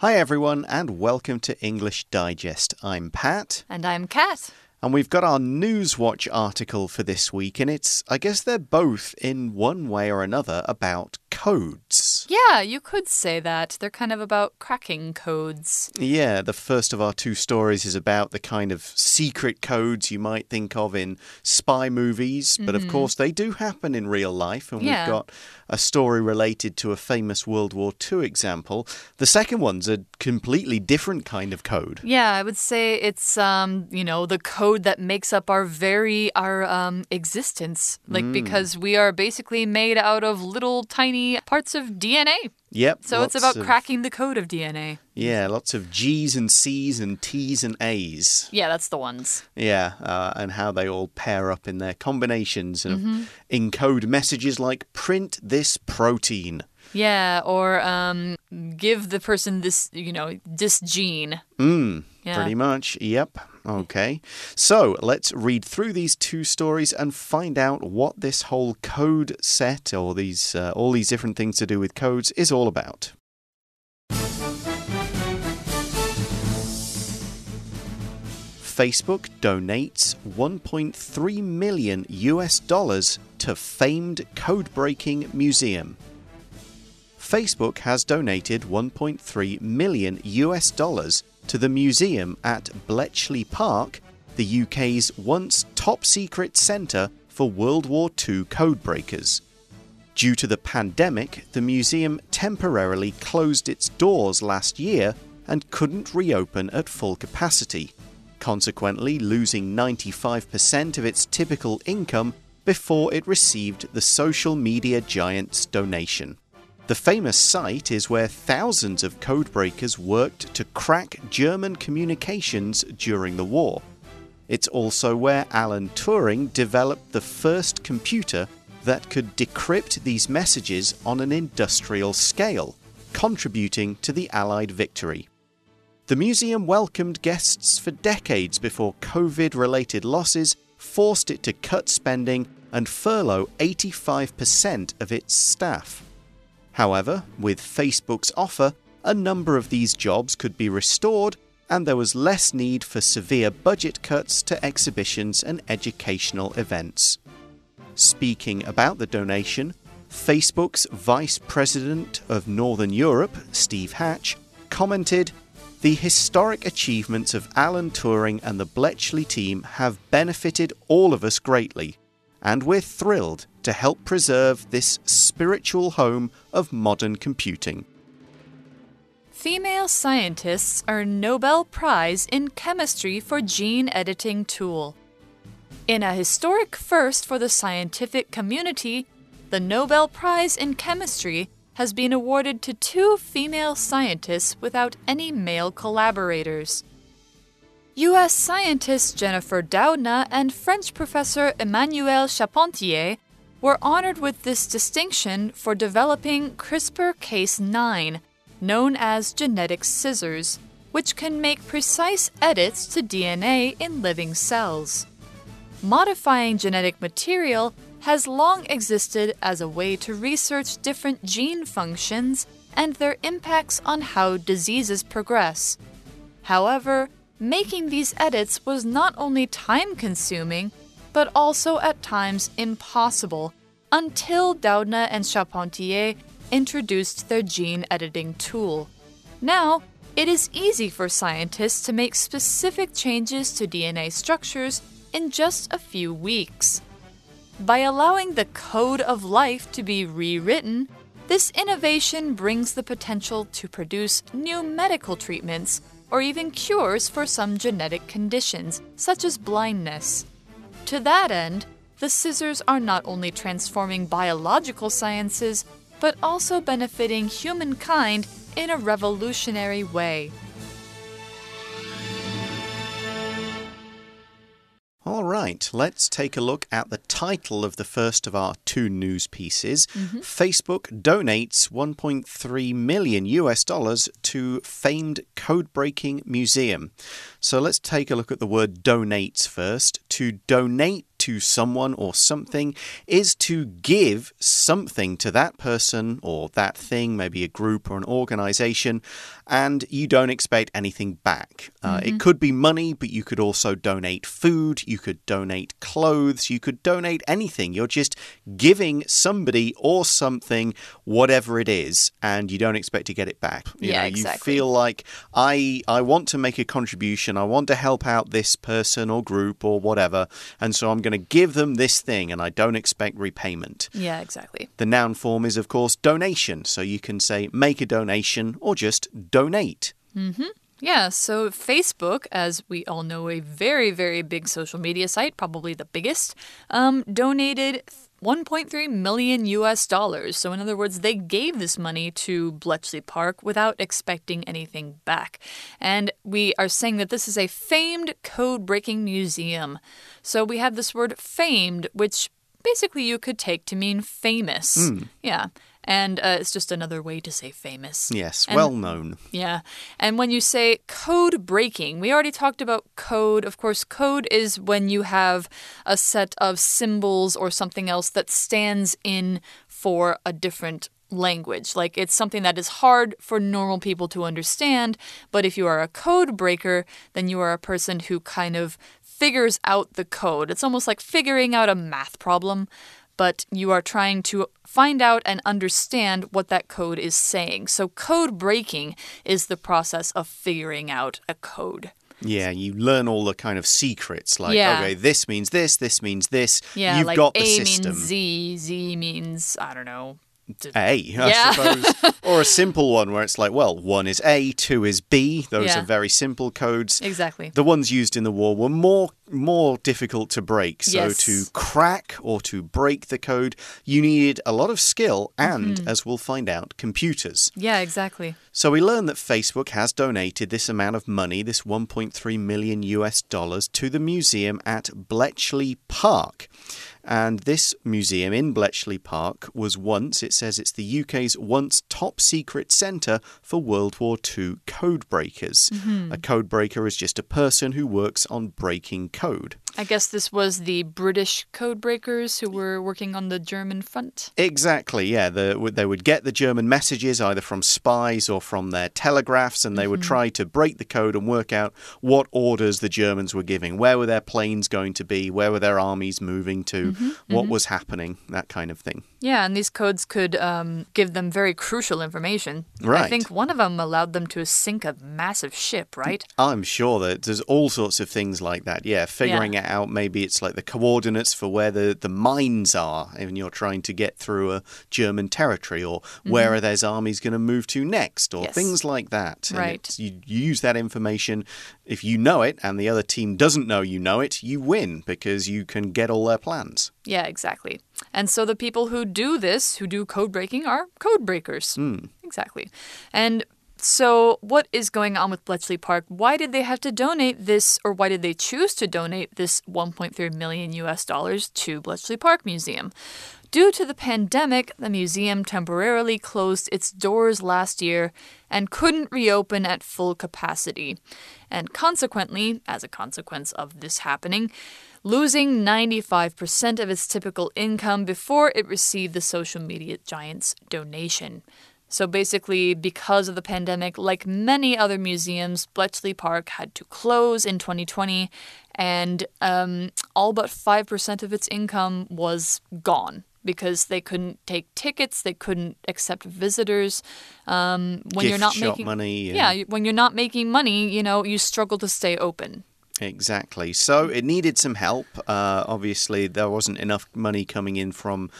Hi, everyone, and welcome to English Digest. I'm Pat. And I'm Kat. And we've got our Newswatch article for this week, and it's, I guess they're both in one way or another about codes. Yeah, you could say that. They're kind of about cracking codes. Yeah, the first of our two stories is about the kind of secret codes you might think of in spy movies, but mm -hmm. of mm-hmm. course they do happen in real life, and yeah. we've got a story related to a famous World War II example. The second one's a completely different kind of code. Yeah, I would say it's um, you know, the code that makes up our very our um existence. Like mm. because we are basically made out of little tiny parts of DNA. Yep. So it's about of, cracking the code of DNA. Yeah, lots of G's and C's and T's and A's. Yeah, that's the ones. Yeah, uh, and how they all pair up in their combinations and mm -hmm. encode messages like print this protein. Yeah, or um, give the person this, you know, this gene. Mm, yeah. Pretty much. Yep. Okay. So let's read through these two stories and find out what this whole code set or these uh, all these different things to do with codes is all about. Facebook donates 1.3 million US dollars to famed code breaking museum. Facebook has donated 1.3 million US dollars to the museum at Bletchley Park, the UK's once top secret centre for World War II codebreakers. Due to the pandemic, the museum temporarily closed its doors last year and couldn't reopen at full capacity, consequently, losing 95% of its typical income before it received the social media giant's donation. The famous site is where thousands of codebreakers worked to crack German communications during the war. It's also where Alan Turing developed the first computer that could decrypt these messages on an industrial scale, contributing to the Allied victory. The museum welcomed guests for decades before COVID related losses forced it to cut spending and furlough 85% of its staff. However, with Facebook's offer, a number of these jobs could be restored and there was less need for severe budget cuts to exhibitions and educational events. Speaking about the donation, Facebook's Vice President of Northern Europe, Steve Hatch, commented The historic achievements of Alan Turing and the Bletchley team have benefited all of us greatly and we're thrilled to help preserve this spiritual home of modern computing. Female scientists earn Nobel Prize in Chemistry for gene editing tool. In a historic first for the scientific community, the Nobel Prize in Chemistry has been awarded to two female scientists without any male collaborators. U.S. scientist Jennifer Doudna and French professor Emmanuelle Charpentier were honored with this distinction for developing CRISPR Cas9, known as genetic scissors, which can make precise edits to DNA in living cells. Modifying genetic material has long existed as a way to research different gene functions and their impacts on how diseases progress. However, Making these edits was not only time consuming, but also at times impossible until Doudna and Charpentier introduced their gene editing tool. Now, it is easy for scientists to make specific changes to DNA structures in just a few weeks. By allowing the code of life to be rewritten, this innovation brings the potential to produce new medical treatments or even cures for some genetic conditions, such as blindness. To that end, the scissors are not only transforming biological sciences, but also benefiting humankind in a revolutionary way. All right, let's take a look at the title of the first of our two news pieces. Mm -hmm. Facebook donates 1.3 million US dollars to famed code breaking museum. So let's take a look at the word donates first. To donate to someone or something is to give something to that person or that thing, maybe a group or an organization, and you don't expect anything back. Uh, Mm-hmm. It could be money, but you could also donate food, you could donate clothes, you could donate anything. You're just giving somebody or something whatever it is, and you don't expect to get it back. You Yeah, know, exactly. You feel like I I want to make a contribution, I want to help out this person or group or whatever, and so I'm going to give them this thing, and I don't expect repayment. Yeah, exactly. The noun form is, of course, donation. So you can say make a donation or just donate. Mm hmm. Yeah, so Facebook, as we all know, a very, very big social media site, probably the biggest, um, donated 1.3 million US dollars. So, in other words, they gave this money to Bletchley Park without expecting anything back. And we are saying that this is a famed code breaking museum. So, we have this word famed, which basically you could take to mean famous. Hmm. Yeah. And uh, it's just another way to say famous. Yes, And- well known. Yeah. And when you say code breaking, we already talked about code. Of course, code is when you have a set of symbols or something else that stands in for a different language. Like it's something that is hard for normal people to understand. But if you are a code breaker, then you are a person who kind of figures out the code. It's almost like figuring out a math problem but you are trying to find out and understand what that code is saying. So, code breaking is the process of figuring out a code. Yeah, you learn all the kind of secrets like, Yeah. okay, this means this, this means this. Yeah, You've like got the A system. means Z, Z means, I don't know. A, I Yeah. suppose. or a simple one where it's like, well, one is A, two is B. Those Yeah. are very simple codes. Exactly. The ones used in the war were more more difficult to break. So Yes. to crack or to break the code, you needed a lot of skill and, Mm-hmm. as we'll find out, computers. Yeah, exactly. So we learn that Facebook has donated this amount of money, this 1.3 million US dollars, to the museum at Bletchley Park. And this museum in Bletchley Park was once, it says it's the UK's once top secret centre for World War II code breakers. Mm-hmm. A code breaker is just a person who works on breaking code. I guess this was the British code breakers who were working on the German front. Exactly, yeah. The, they would get the German messages either from spies or from their telegraphs, and they would mm-hmm. try to break the code and work out what orders the Germans were giving. Where were their planes going to be? Where were their armies moving to? Mm-hmm, what mm-hmm. was happening? That kind of thing. Yeah, and these codes could um, give them very crucial information. Right. I think one of them allowed them to sink a massive ship, right? I'm sure that there's all sorts of things like that. Yeah, figuring it out. Maybe it's like the coordinates for where the, the mines are, and you're trying to get through a German territory, or where are those armies going to move to next, or Yes. things like that. And Right. You use that information. If you know it, and the other team doesn't know you know it, you win because you can get all their plans. Yeah, exactly. And so the people who do this, who do code breaking, are code breakers. Hmm. Exactly. And so, what is going on with Bletchley Park? Why did they have to donate this, or why did they choose to donate this 1.3 million US dollars to Bletchley Park Museum? Due to the pandemic, the museum temporarily closed its doors last year and couldn't reopen at full capacity. And consequently, as a consequence of this happening, losing 95% of its typical income before it received the social media giant's donation. So basically, because of the pandemic, like many other museums, Bletchley Park had to close in 2020, and um, all but 5% of its income was gone because they couldn't take tickets, they couldn't accept visitors. Um, when you're not making money. and- yeah, when you're not making money, you know, you struggle to stay open. Exactly. So it needed some help. Uh, obviously, there wasn't enough money coming in from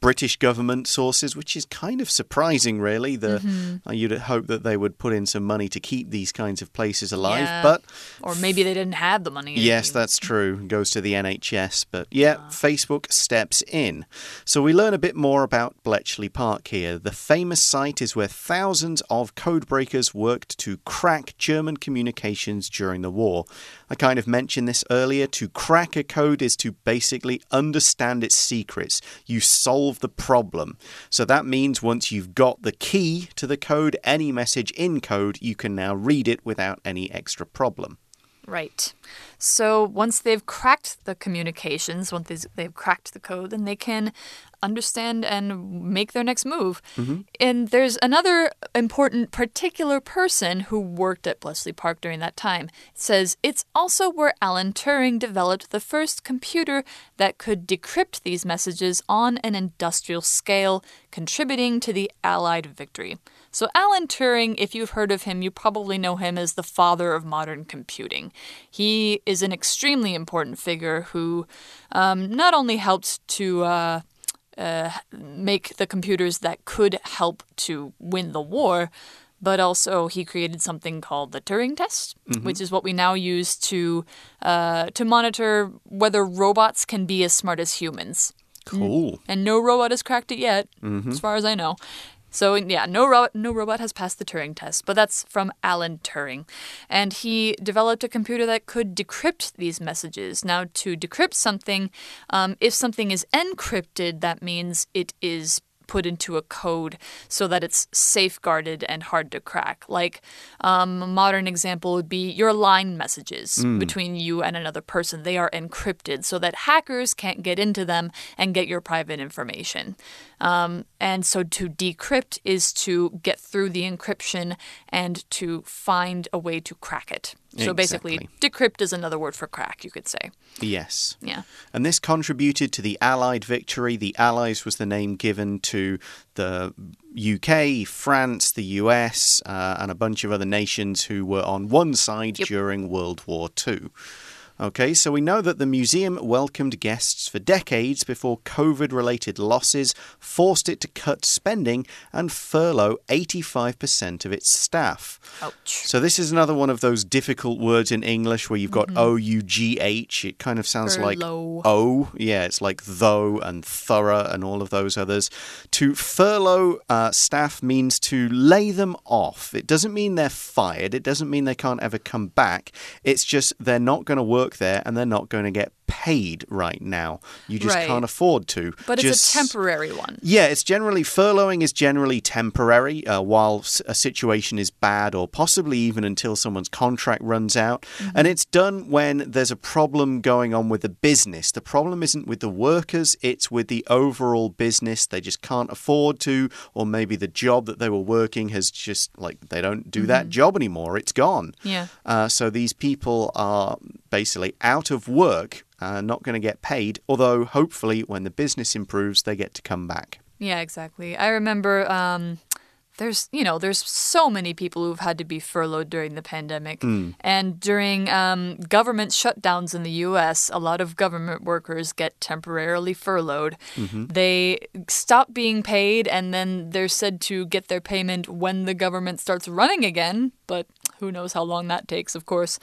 British government sources, which is kind of surprising, really. The Mm-hmm. uh, you'd hope that they would put in some money to keep these kinds of places alive, Yeah. but Or maybe they didn't have the money. Yes, that's true. Goes to the NHS. But yeah, Facebook steps in. So we learn a bit more about Bletchley Park here. The famous site is where thousands of codebreakers worked to crack German communications during the war. I kind of mentioned this earlier. To crack a code is to basically understand its secrets. You solve the problem. So that means once you've got the key to the code, any message in code, you can now read it without any extra problem. Right. So once they've cracked the communications, once they've- they've cracked the code, then they can understand and make their next move. Mm-hmm. And there's another important particular person who worked at Bletchley Park during that time. It says it's also where Alan Turing developed the first computer that could decrypt these messages on an industrial scale, contributing to the Allied victory. So, Alan Turing, if you've heard of him, you probably know him as the father of modern computing. He is an extremely important figure who um, not only helped to uh, uh, make the computers that could help to win the war, but also he created something called the Turing test, which is what we now use to uh, to monitor whether robots can be as smart as humans. Cool. And no robot has cracked it yet, as far as I know. So yeah, no ro- no robot has passed the Turing test, but that's from Alan Turing, and he developed a computer that could decrypt these messages. Now, to decrypt something, um, if something is encrypted, that means it is put into a code so that it's safeguarded and hard to crack. Like um, a modern example would be your line messages between you and another person. They are encrypted so that hackers can't get into them and get your private information. Um, and so to decrypt is to get through the encryption and to find a way to crack it. So basically, Exactly. decrypt is another word for crack, you could say. Yes. Yeah. And this contributed to the Allied victory. The Allies was the name given to the UK, France, the US, uh, and a bunch of other nations who were on one side Yep. during World War II. Okay, so we know that the museum welcomed guests for decades before COVID related losses forced it to cut spending and furlough 85% of its staff. Ouch. So this is another one of those difficult words in English where you've got O U G H. It kind of sounds like O. Yeah, it's like though and thorough and all of those others. To furlough uh, staff means to lay them off. It doesn't mean they're fired. It doesn't mean they can't ever come back. It's just they're not going to work there and they're not going to get paid right now. You just Right. can't afford to. But Just- it's a temporary one. yeah, it's generally furloughing is generally temporary uh, while a situation is bad, or possibly even until someone's contract runs out. And it's done when there's a problem going on with the business. The problem isn't with the workers, it's with the overall business. They just can't afford to, or maybe the job that they were working has just like they don't do that job anymore. It's gone. Yeah. Uh, so these people are basically out of work, uh, not going to get paid, although hopefully when the business improves, they get to come back. Yeah, exactly. I remember um, there's, you know, there's so many people who've had to be furloughed during the pandemic. And during um, government shutdowns in the US, a lot of government workers get temporarily furloughed. They stop being paid and then they're said to get their payment when the government starts running again. But who knows how long that takes, of course.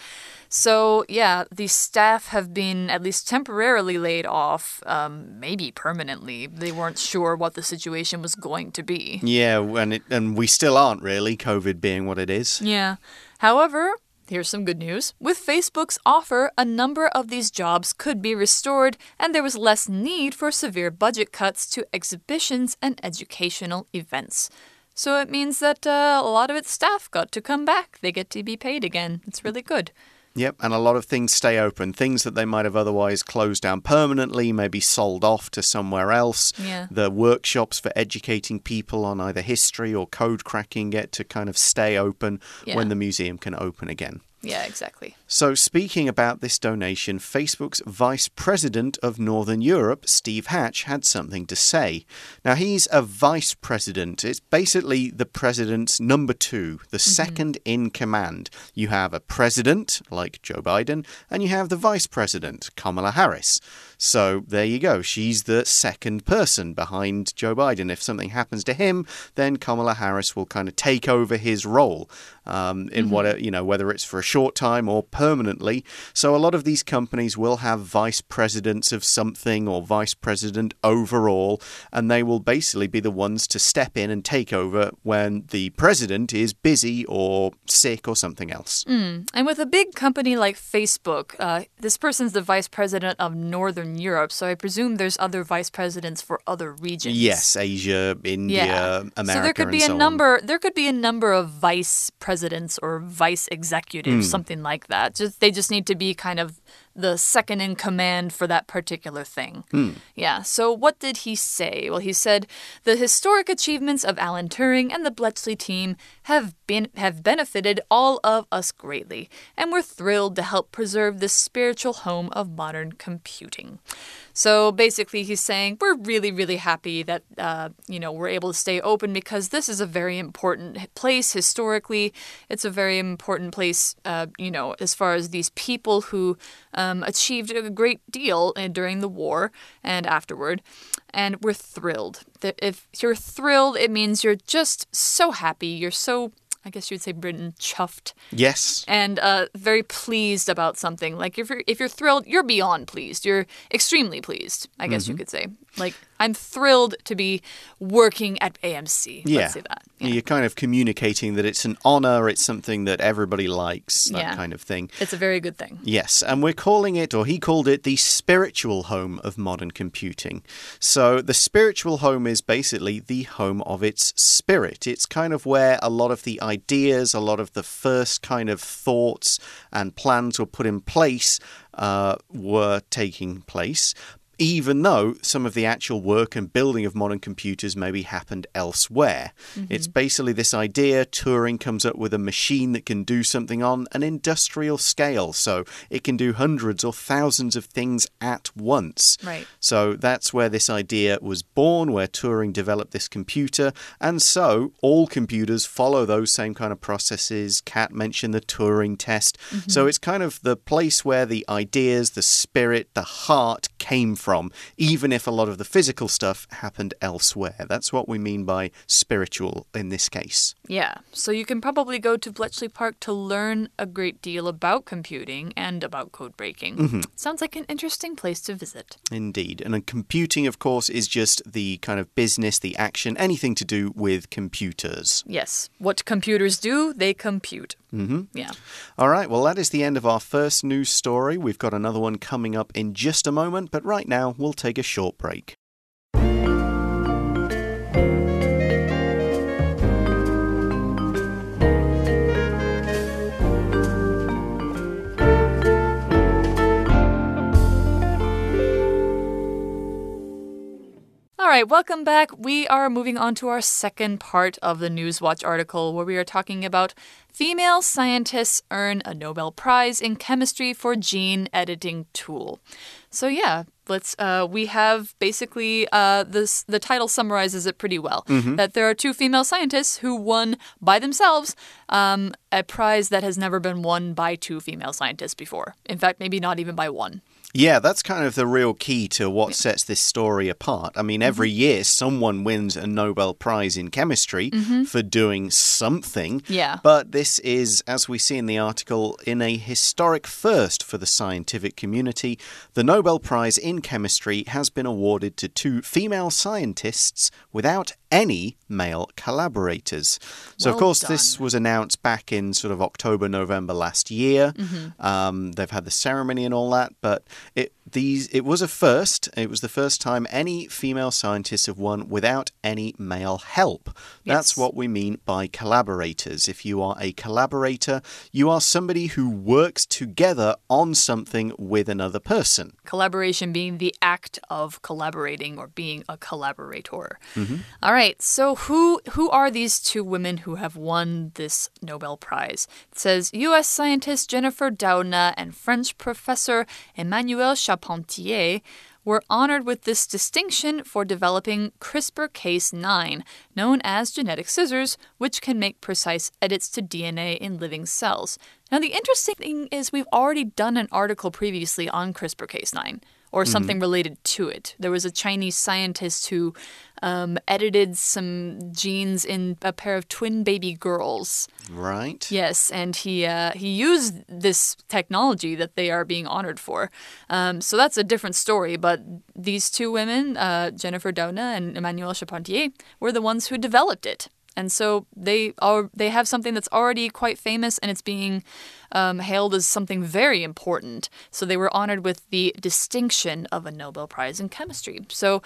So, yeah, the staff have been at least temporarily laid off, um, maybe permanently. They weren't sure what the situation was going to be. Yeah, and it, and we still aren't really, COVID being what it is. Yeah. However, here's some good news. With Facebook's offer, a number of these jobs could be restored, and there was less need for severe budget cuts to exhibitions and educational events. So it means that uh, a lot of its staff got to come back. They get to be paid again. It's really good. Yep, and a lot of things stay open. Things that they might have otherwise closed down permanently, maybe sold off to somewhere else. Yeah. The workshops for educating people on either history or code cracking get to kind of stay open Yeah. when the museum can open again. Yeah, exactly. So, speaking about this donation, Facebook's Vice President of Northern Europe, Steve Hatch, had something to say. Now, he's a Vice President. It's basically the President's number two, the second in command. You have a President, like Joe Biden, and you have the Vice President, Kamala Harris. So, there you go. She's the second person behind Joe Biden. If something happens to him, then Kamala Harris will kind of take over his role um, in what you know, whether it's for a short time or permanently. So a lot of these companies will have vice presidents of something or vice president overall, and they will basically be the ones to step in and take over when the president is busy or sick or something else. And with a big company like Facebook, uh, this person's the vice president of Northern Europe, so I presume there's other vice presidents for other regions. Yes, Asia, India, Yeah. America, so there could be a so on. number. There could be a number of vice presidents or vice executives or something like that. Just they just need to be kind of the second in command for that particular thing. Yeah. So what did he say? Well, he said the historic achievements of Alan Turing and the Bletchley team have been have benefited all of us greatly, and we're thrilled to help preserve this spiritual home of modern computing. So basically, he's saying we're really, really happy that uh, you know we're able to stay open because this is a very important place historically. It's a very important place, uh, you know, as far as these people who um, achieved a great deal uh, during the war and afterward. And we're thrilled. If you're thrilled, it means you're just so happy. You're so I guess you'd say Britain chuffed Yes. and uh, very pleased about something. Like if you're if you're thrilled, you're beyond pleased. You're extremely pleased. I guess Mm-hmm. you could say. Like I'm thrilled to be working at AMC. Yeah. Let's say that. Yeah. You're kind of communicating that it's an honor, it's something that everybody likes, that Yeah. kind of thing. It's a very good thing. Yes, and we're calling it, or he called it, the spiritual home of modern computing. So, the spiritual home is basically the home of its spirit. It's kind of where a lot of the ideas, a lot of the first kind of thoughts and plans were put in place uh, were taking place. Even though some of the actual work and building of modern computers maybe happened elsewhere. Mm-hmm. It's basically this idea Turing comes up with a machine that can do something on an industrial scale. So it can do hundreds or thousands of things at once. Right. So that's where this idea was born, where Turing developed this computer. And so all computers follow those same kind of processes. Kat mentioned the Turing test. Mm-hmm. So it's kind of the place where the ideas, the spirit, the heart came from, even if a lot of the physical stuff happened elsewhere. That's what we mean by spiritual in this case. Yeah. So you can probably go to Bletchley Park to learn a great deal about computing and about code breaking. Mm-hmm. Sounds like an interesting place to visit. Indeed. And then computing, of course, is just the kind of business, the action, anything to do with computers. Yes. What computers do, they compute. Mm-hmm. Yeah. All right, well, that is the end of our first news story. We've got another one coming up in just a moment, but right now we'll take a short break. Right, welcome back. We are moving on to our second part of the Newswatch article where we are talking about female scientists earn a Nobel Prize in chemistry for gene editing tool. So yeah, let's uh, we have basically uh, this the title summarizes it pretty well that there are two female scientists who won by themselves um, a prize that has never been won by two female scientists before. In fact, maybe not even by one. Yeah, that's kind of the real key to what sets this story apart. I mean, every mm-hmm. year someone wins a Nobel Prize in chemistry mm-hmm. for doing something. Yeah. But this is, as we see in the article, in a historic first for the scientific community. The Nobel Prize in chemistry has been awarded to two female scientists without any male collaborators. So, of Well course, this was announced back in sort of October, November last year. Mm-hmm. Um, they've had the ceremony and all that, but it these it was a first. It was the first time any female scientists have won without any male help. That's Yes. what we mean by collaborators. If you are a collaborator, you are somebody who works together on something with another person. collaboration being the act of collaborating or being a collaborator. All right, so who who are these two women who have won this Nobel Prize? It says U.S. scientist Jennifer Doudna and French professor Emmanuelle Charpentier were honored with this distinction for developing CRISPR Cas9, known as genetic scissors, which can make precise edits to DNA in living cells. Now, the interesting thing is we've already done an article previously on CRISPR Cas9 or mm-hmm. something related to it. There was a Chinese scientist who um, edited some genes in a pair of twin baby girls. Right? Yes, and he uh, he used this technology that they are being honored for. Um, so that's a different story. But these two women, uh, Jennifer Doudna and Emmanuelle Charpentier, were the ones who developed it. And so they are they have something that's already quite famous, and it's being um, hailed as something very important. So they were honored with the distinction of a Nobel Prize in chemistry. So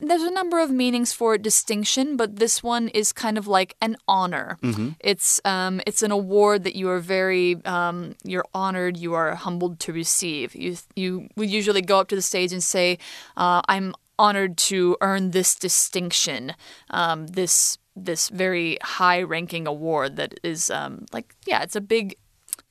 there's a number of meanings for distinction, but this one is kind of like an honor. It's um, it's an award that you are very um, you're honored, you are humbled to receive. You you would usually go up to the stage and say, uh, "I'm honored to earn this distinction, um, this this very high ranking award that is um, like yeah, it's a big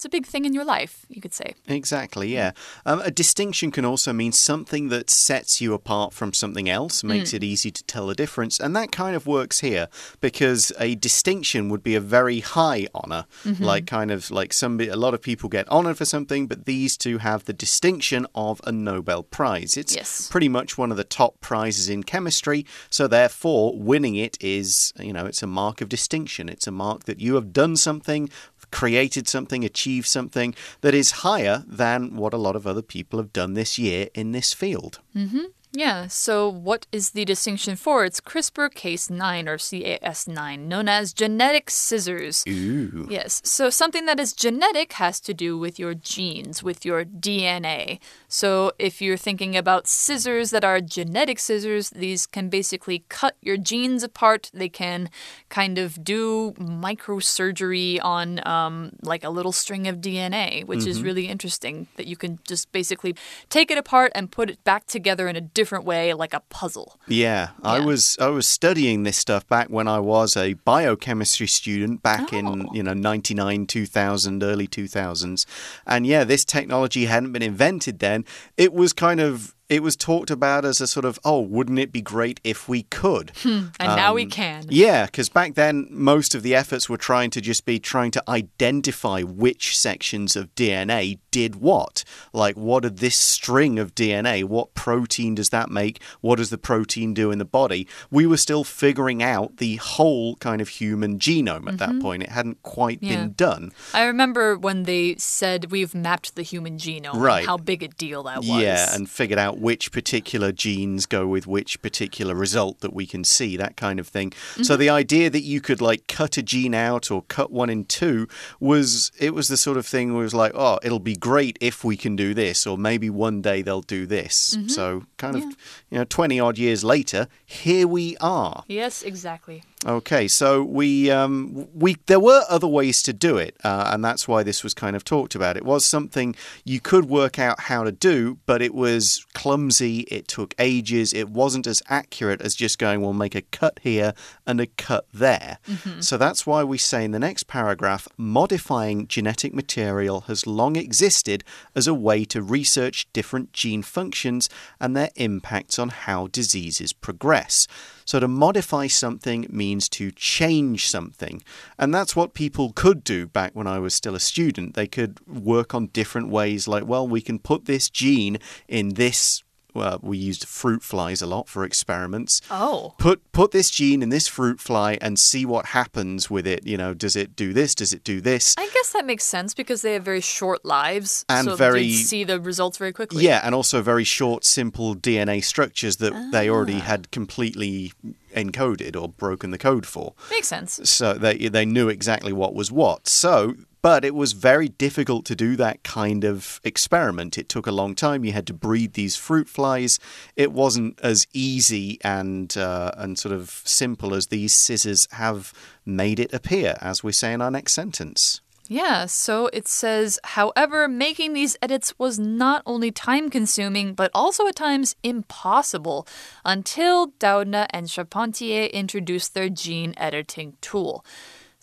it's a big thing in your life, you could say. Exactly, yeah. Um, a distinction can also mean something that sets you apart from something else, makes it easy to tell the difference. And that kind of works here because a distinction would be a very high honor. Like, kind of like somebody, a lot of people get honored for something, but these two have the distinction of a Nobel Prize. It's Yes. pretty much one of the top prizes in chemistry. So, therefore, winning it is, you know, it's a mark of distinction. It's a mark that you have done something created something, achieved something that is higher than what a lot of other people have done this year in this field. Mm-hmm. Yeah, so what is the distinction for? It's CRISPR Cas9 or CAS9, known as genetic scissors. Ooh. Yes, so something that is genetic has to do with your genes, with your DNA. So if you're thinking about scissors that are genetic scissors, these can basically cut your genes apart. They can kind of do microsurgery on um, like a little string of DNA, which is really interesting that you can just basically take it apart and put it back together in a different way, like a puzzle. Yeah, I was I was studying this stuff back when I was a biochemistry student back in Oh. you know 99 2000 early 2000s and yeah this technology hadn't been invented then it was kind of it was talked about as a sort of oh wouldn't it be great if we could hmm, And now we um, can. Yeah, because back then most of the efforts were trying to just be trying to identify which sections of DNA did what. Like, what did this string of DNA, what protein does that make? What does the protein do in the body? We were still figuring out the whole kind of human genome at that point. It hadn't quite Mm-hmm. Yeah. been done. I remember when they said we've mapped the human genome, Right. how big a deal that was. Yeah, and figured out which particular genes go with which particular result that we can see, that kind of thing. So the idea that you could like cut a gene out or cut one in two was it was the sort of thing where it was like, oh, it'll be great if we can do this, or maybe one day they'll do this. Mm-hmm. So kind of you know, twenty odd years later, here we are. Yes, exactly. Okay, so we um, we there were other ways to do it, uh, and that's why this was kind of talked about. It was something you could work out how to do, but it was clumsy. It took ages. It wasn't as accurate as just going, "We'll make a cut here and a cut there." So that's why we say in the next paragraph, modifying genetic material has long existed as a way to research different gene functions and their impacts on how diseases progress. So, to modify something means to change something. And that's what people could do back when I was still a student. They could work on different ways, like, well, we can put this gene in this. Well, we used fruit flies a lot for experiments. Oh. Put put this gene in this fruit fly and see what happens with it. You know, does it do this? Does it do this? I guess that makes sense because they have very short lives. And so very- see the results very quickly. Yeah, and also very short, simple DNA structures that they ah. already had completely encoded or broken the code for. Makes sense. so they they knew exactly what was what. So, but it was very difficult to do that kind of experiment. It took a long time. You had to breed these fruit flies. It wasn't as easy and uh, and sort of simple as these scissors have made it appear, as we say in our next sentence. Yeah, so it says, however, making these edits was not only time consuming, but also at times impossible until Doudna and Charpentier introduced their gene editing tool.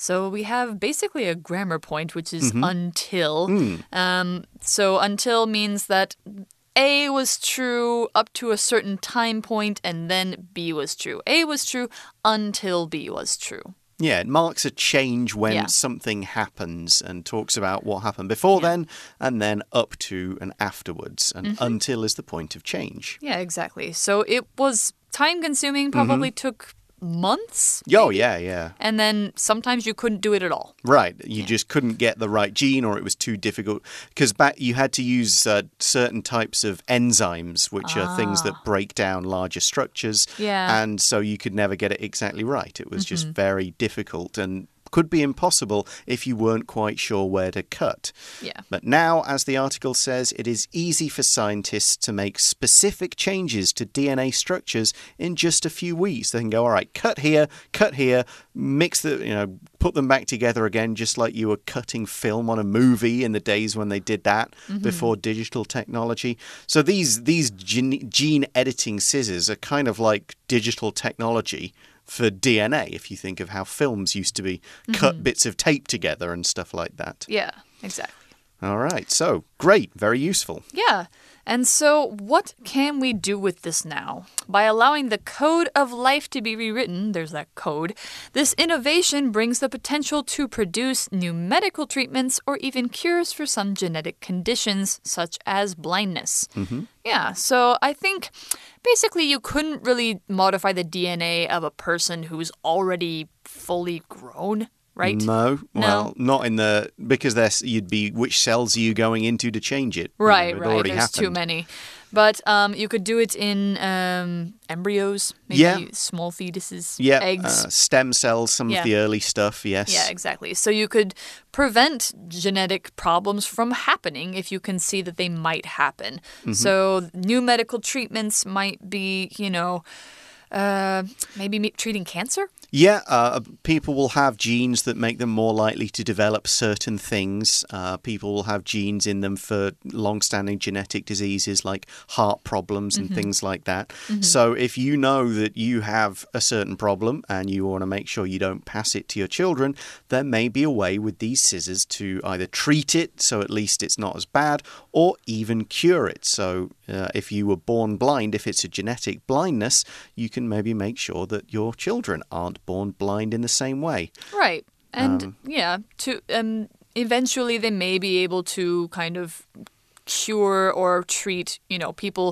So we have basically a grammar point, which is until. Um, so until means that A was true up to a certain time point, and then B was true. A was true until B was true. Yeah, it marks a change when Yeah. something happens and talks about what happened before then and then up to and afterwards. And Mm-hmm. until is the point of change. Yeah, exactly. So it was time consuming, probably took months. Oh, yeah, yeah. And then sometimes you couldn't do it at all. Right. You just couldn't get the right gene or it was too difficult. Because back you had to use uh, certain types of enzymes, which are things that break down larger structures. Ah. Yeah. And so you could never get it exactly right. It was just Mm-hmm. very difficult and could be impossible if you weren't quite sure where to cut. Yeah. But now, as the article says, it is easy for scientists to make specific changes to DNA structures in just a few weeks. They can go, all right, cut here, cut here, mix the, you know, put them back together again, just like you were cutting film on a movie in the days when they did that mm-hmm. before digital technology. So these these gene, gene editing scissors are kind of like digital technology for DNA, if you think of how films used to be cut mm-hmm. bits of tape together and stuff like that. Yeah, exactly. All right. So great. Very useful. Yeah. And so, what can we do with this now? By allowing the code of life to be rewritten, there's that code, this innovation brings the potential to produce new medical treatments or even cures for some genetic conditions, such as blindness. Mm-hmm. Yeah, so I think basically you couldn't really modify the DNA of a person who's already fully grown, right? No. No. Well, not in the because there's you'd be which cells are you going into to change it? Right, it right. already There's too many. But um, you could do it in um, embryos, maybe Yeah. small fetuses, Yeah. eggs. Uh, stem cells, some Yeah. of the early stuff. Yes. yeah, exactly. So you could prevent genetic problems from happening if you can see that they might happen. Mm-hmm. So new medical treatments might be, you know, uh, maybe treating cancer. Yeah, uh, people will have genes that make them more likely to develop certain things. Uh, people will have genes in them for long standing genetic diseases like heart problems and things like that. So, if you know that you have a certain problem and you want to make sure you don't pass it to your children, there may be a way with these scissors to either treat it so at least it's not as bad or even cure it. So, uh, if you were born blind, if it's a genetic blindness, you can maybe make sure that your children aren't born blind in the same way. Right. And Um, yeah, to um eventually they may be able to kind of cure or treat, you know, people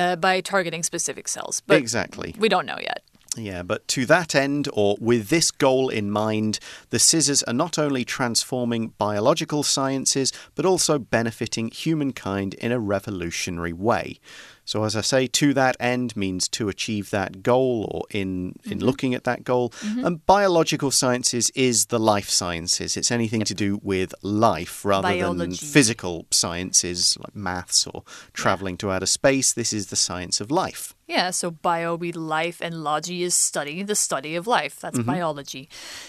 uh, by targeting specific cells. But exactly. we don't know yet. Yeah, but to that end, or with this goal in mind, the scissors are not only transforming biological sciences, but also benefiting humankind in a revolutionary way. So, as I say, to that end means to achieve that goal or in, in mm-hmm. looking at that goal. Mm-hmm. And biological sciences is the life sciences. It's anything to do with life rather than physical sciences like maths or traveling to outer space. This is the science of life. Yeah, so bio be life and logy is study, the study of life. That's mm-hmm. biology.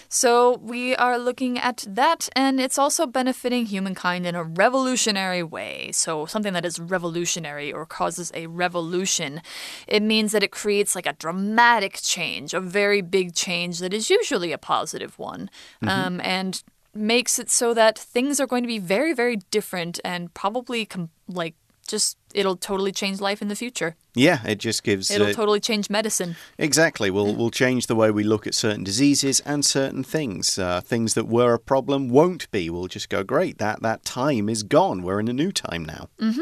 So we are looking at that, and it's also benefiting humankind in a revolutionary way. So something that is revolutionary or causes a revolution, it means that it creates like a dramatic change, a very big change that is usually a positive one, um, and makes it so that things are going to be very, very different and probably com- like just it'll totally change life in the future. Yeah, it just gives. It'll uh, totally change medicine. Exactly. We'll, we'll change the way we look at certain diseases and certain things. Uh, things that were a problem won't be. We'll just go, great, that, that time is gone. We're in a new time now. Mm-hmm.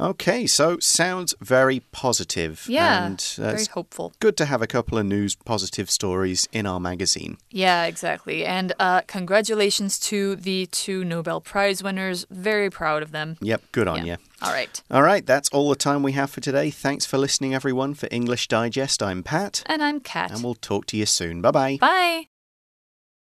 Okay, so sounds very positive. Yeah, And very hopeful. good to have a couple of news positive stories in our magazine. Yeah, exactly. And uh, congratulations to the two Nobel Prize winners. Very proud of them. Yep, good on Yeah. you. All right. All right, that's all the time we have for today. Thanks for listening, everyone. For English Digest, I'm Pat, And I'm Kat. and we'll talk to you soon. Bye bye. Bye.